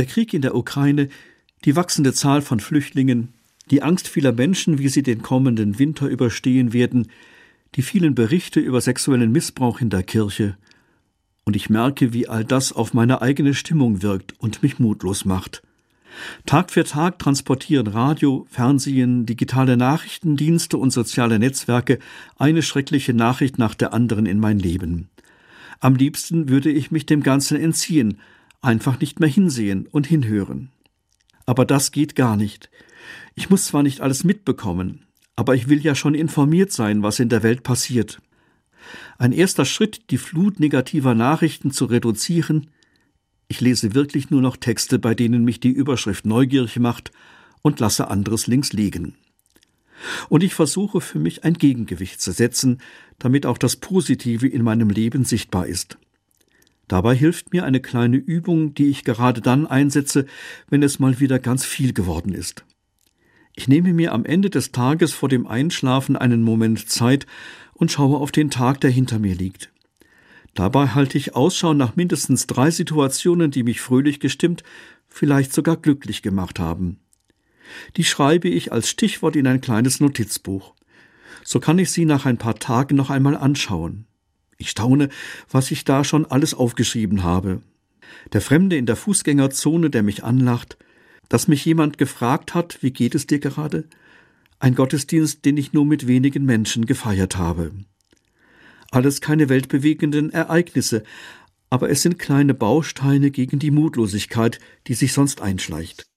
Der Krieg in der Ukraine, die wachsende Zahl von Flüchtlingen, die Angst vieler Menschen, wie sie den kommenden Winter überstehen werden, die vielen Berichte über sexuellen Missbrauch in der Kirche, und ich merke, wie all das auf meine eigene Stimmung wirkt und mich mutlos macht. Tag für Tag transportieren Radio, Fernsehen, digitale Nachrichtendienste und soziale Netzwerke eine schreckliche Nachricht nach der anderen in mein Leben. Am liebsten würde ich mich dem Ganzen entziehen, einfach nicht mehr hinsehen und hinhören. Aber das geht gar nicht. Ich muss zwar nicht alles mitbekommen, aber ich will ja schon informiert sein, was in der Welt passiert. Ein erster Schritt, die Flut negativer Nachrichten zu reduzieren, ich lese wirklich nur noch Texte, bei denen mich die Überschrift neugierig macht und lasse anderes links liegen. Und ich versuche für mich ein Gegengewicht zu setzen, damit auch das Positive in meinem Leben sichtbar ist. Dabei hilft mir eine kleine Übung, die ich gerade dann einsetze, wenn es mal wieder ganz viel geworden ist. Ich nehme mir am Ende des Tages vor dem Einschlafen einen Moment Zeit und schaue auf den Tag, der hinter mir liegt. Dabei halte ich Ausschau nach mindestens drei Situationen, die mich fröhlich gestimmt, vielleicht sogar glücklich gemacht haben. Die schreibe ich als Stichwort in ein kleines Notizbuch. So kann ich sie nach ein paar Tagen noch einmal anschauen. Ich staune, was ich da schon alles aufgeschrieben habe. Der Fremde in der Fußgängerzone, der mich anlacht, dass mich jemand gefragt hat, wie geht es dir gerade? Ein Gottesdienst, den ich nur mit wenigen Menschen gefeiert habe. Alles keine weltbewegenden Ereignisse, aber es sind kleine Bausteine gegen die Mutlosigkeit, die sich sonst einschleicht.